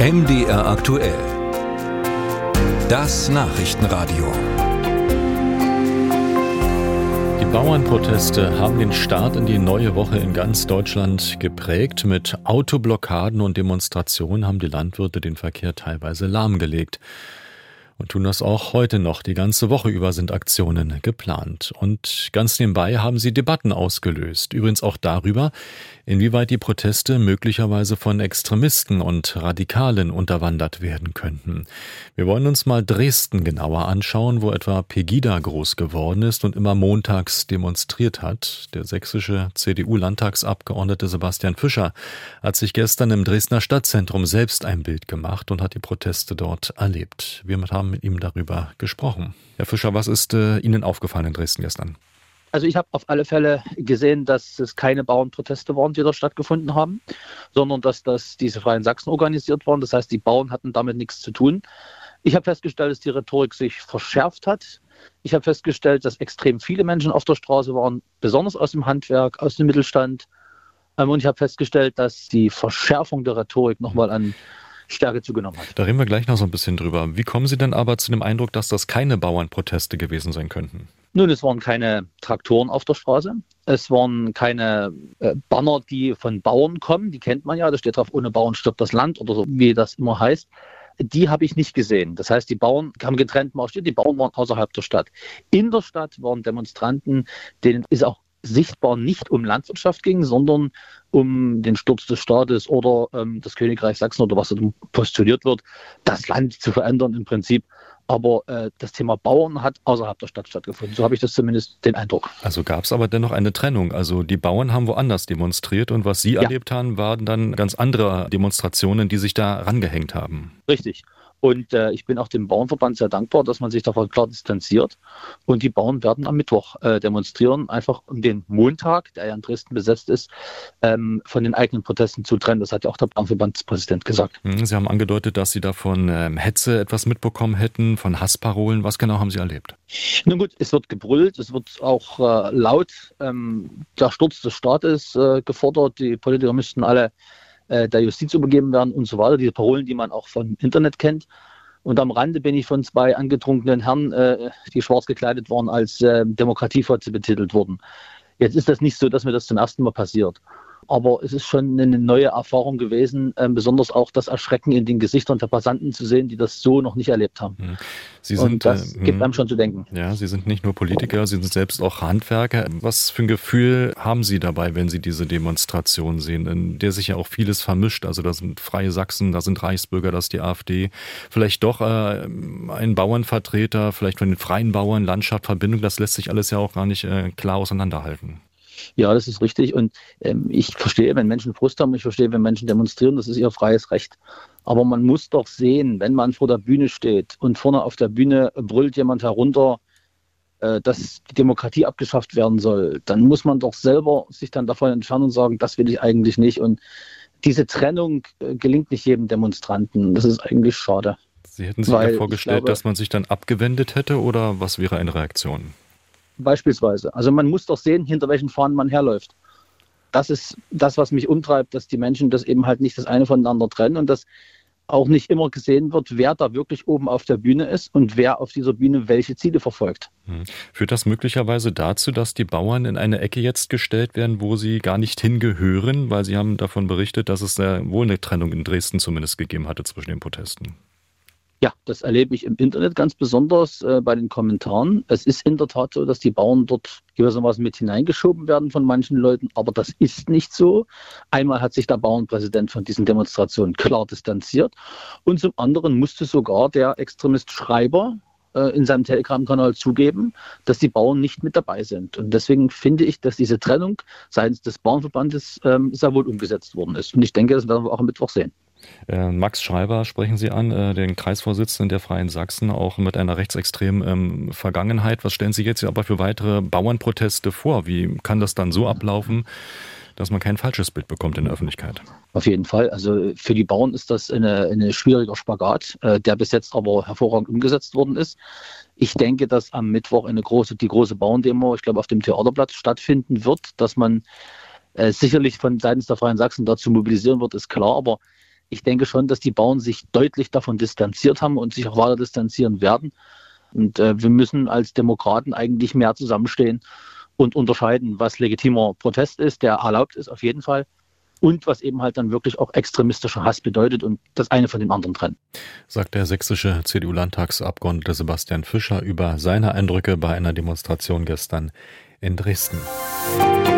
MDR aktuell. Das Nachrichtenradio. Die Bauernproteste haben den Start in die neue Woche in ganz Deutschland geprägt. Mit Autoblockaden und Demonstrationen haben die Landwirte den Verkehr teilweise lahmgelegt und tun das auch heute noch. Die ganze Woche über sind Aktionen geplant. Und ganz nebenbei haben sie Debatten ausgelöst. Übrigens auch darüber, inwieweit die Proteste möglicherweise von Extremisten und Radikalen unterwandert werden könnten. Wir wollen uns mal Dresden genauer anschauen, wo etwa Pegida groß geworden ist und immer montags demonstriert hat. Der sächsische CDU-Landtagsabgeordnete Sebastian Fischer hat sich gestern im Dresdner Stadtzentrum selbst ein Bild gemacht und hat die Proteste dort erlebt. Wir haben haben mit ihm darüber gesprochen. Herr Fischer, was ist äh, Ihnen aufgefallen in Dresden gestern? Also ich habe auf alle Fälle gesehen, dass es keine Bauernproteste waren, die dort stattgefunden haben, sondern dass das diese Freien Sachsen organisiert waren. Das heißt, die Bauern hatten damit nichts zu tun. Ich habe festgestellt, dass die Rhetorik sich verschärft hat. Ich habe festgestellt, dass extrem viele Menschen auf der Straße waren, besonders aus dem Handwerk, aus dem Mittelstand. Ähm, und ich habe festgestellt, dass die Verschärfung der Rhetorik nochmal an Stärke zugenommen hat. Da reden wir gleich noch so ein bisschen drüber. Wie kommen Sie denn aber zu dem Eindruck, dass das keine Bauernproteste gewesen sein könnten? Nun, es waren keine Traktoren auf der Straße. Es waren keine äh, Banner, die von Bauern kommen. Die kennt man ja. Da steht drauf, ohne Bauern stirbt das Land oder so, wie das immer heißt. Die habe ich nicht gesehen. Das heißt, die Bauern haben getrennt marschiert. Die Bauern waren außerhalb der Stadt. In der Stadt waren Demonstranten, denen ist auch sichtbar nicht um Landwirtschaft ging, sondern um den Sturz des Staates oder ähm, das Königreich Sachsen oder was postuliert wird, das Land zu verändern im Prinzip. Aber äh, das Thema Bauern hat außerhalb der Stadt stattgefunden. So habe ich das zumindest den Eindruck. Also gab es aber dennoch eine Trennung. Also die Bauern haben woanders demonstriert und was Sie ja. erlebt haben, waren dann ganz andere Demonstrationen, die sich da rangehängt haben. Richtig. Und äh, ich bin auch dem Bauernverband sehr dankbar, dass man sich davon klar distanziert. Und die Bauern werden am Mittwoch äh, demonstrieren, einfach um den Montag, der ja in Dresden besetzt ist, ähm, von den eigenen Protesten zu trennen. Das hat ja auch der Bauernverbandspräsident gesagt. Hm, Sie haben angedeutet, dass Sie davon ähm, Hetze etwas mitbekommen hätten, von Hassparolen. Was genau haben Sie erlebt? Nun gut, es wird gebrüllt, es wird auch äh, laut ähm, der Sturz des Staates äh, gefordert. Die Politiker müssten alle äh, der Justiz übergeben werden und so weiter. Diese Parolen, die man auch vom Internet kennt. Und am Rande bin ich von zwei angetrunkenen Herren, äh, die schwarz gekleidet waren, als äh, Demokratiefotze betitelt worden. Jetzt ist das nicht so, dass mir das zum ersten Mal passiert. Aber es ist schon eine neue Erfahrung gewesen, äh, besonders auch das Erschrecken in den Gesichtern der Passanten zu sehen, die das so noch nicht erlebt haben. Hm. Sie sind, Und das äh, gibt hm. einem schon zu denken. Ja, Sie sind nicht nur Politiker, Sie sind selbst auch Handwerker. Was für ein Gefühl haben Sie dabei, wenn Sie diese Demonstration sehen, in der sich ja auch vieles vermischt? Also da sind Freie Sachsen, da sind Reichsbürger, das ist die AfD. Vielleicht doch äh, ein Bauernvertreter, vielleicht von den freien Bauern, Landschaft, Verbindung, das lässt sich alles ja auch gar nicht äh, klar auseinanderhalten. Ja, das ist richtig. Und ähm, ich verstehe, wenn Menschen Frust haben, ich verstehe, wenn Menschen demonstrieren, das ist ihr freies Recht. Aber man muss doch sehen, wenn man vor der Bühne steht und vorne auf der Bühne brüllt jemand herunter, äh, dass die Demokratie abgeschafft werden soll, dann muss man doch selber sich dann davon entfernen und sagen, das will ich eigentlich nicht. Und diese Trennung äh, gelingt nicht jedem Demonstranten. Das ist eigentlich schade. Sie hätten sich ja vorgestellt, glaube, dass man sich dann abgewendet hätte oder was wäre eine Reaktion? Beispielsweise. Also man muss doch sehen, hinter welchen Fahnen man herläuft. Das ist das, was mich umtreibt, dass die Menschen das eben halt nicht das eine voneinander trennen und dass auch nicht immer gesehen wird, wer da wirklich oben auf der Bühne ist und wer auf dieser Bühne welche Ziele verfolgt. Hm. Führt das möglicherweise dazu, dass die Bauern in eine Ecke jetzt gestellt werden, wo sie gar nicht hingehören, weil sie haben davon berichtet, dass es wohl eine Trennung in Dresden zumindest gegeben hatte zwischen den Protesten? Ja, das erlebe ich im Internet ganz besonders äh, bei den Kommentaren. Es ist in der Tat so, dass die Bauern dort gewissermaßen mit hineingeschoben werden von manchen Leuten, aber das ist nicht so. Einmal hat sich der Bauernpräsident von diesen Demonstrationen klar distanziert und zum anderen musste sogar der Extremist Schreiber äh, in seinem Telegram-Kanal zugeben, dass die Bauern nicht mit dabei sind. Und deswegen finde ich, dass diese Trennung seitens des Bauernverbandes ähm, sehr wohl umgesetzt worden ist. Und ich denke, das werden wir auch am Mittwoch sehen. Äh, Max Schreiber sprechen Sie an, äh, den Kreisvorsitzenden der Freien Sachsen, auch mit einer rechtsextremen ähm, Vergangenheit. Was stellen Sie jetzt aber für weitere Bauernproteste vor? Wie kann das dann so ablaufen, dass man kein falsches Bild bekommt in der Öffentlichkeit? Auf jeden Fall. Also für die Bauern ist das eine, eine schwieriger Spagat, äh, der bis jetzt aber hervorragend umgesetzt worden ist. Ich denke, dass am Mittwoch eine große, die große Bauerndemo, ich glaube, auf dem Theaterplatz stattfinden wird, dass man sicherlich von seitens der Freien Sachsen dazu mobilisieren wird, ist klar, aber Ich denke schon, dass die Bauern sich deutlich davon distanziert haben und sich auch weiter distanzieren werden. Und äh, wir müssen als Demokraten eigentlich mehr zusammenstehen und unterscheiden, was legitimer Protest ist, der erlaubt ist auf jeden Fall, und was eben halt dann wirklich auch extremistischer Hass bedeutet und das eine von dem anderen trennen. Sagt der sächsische CDU-Landtagsabgeordnete Sebastian Fischer über seine Eindrücke bei einer Demonstration gestern in Dresden. Musik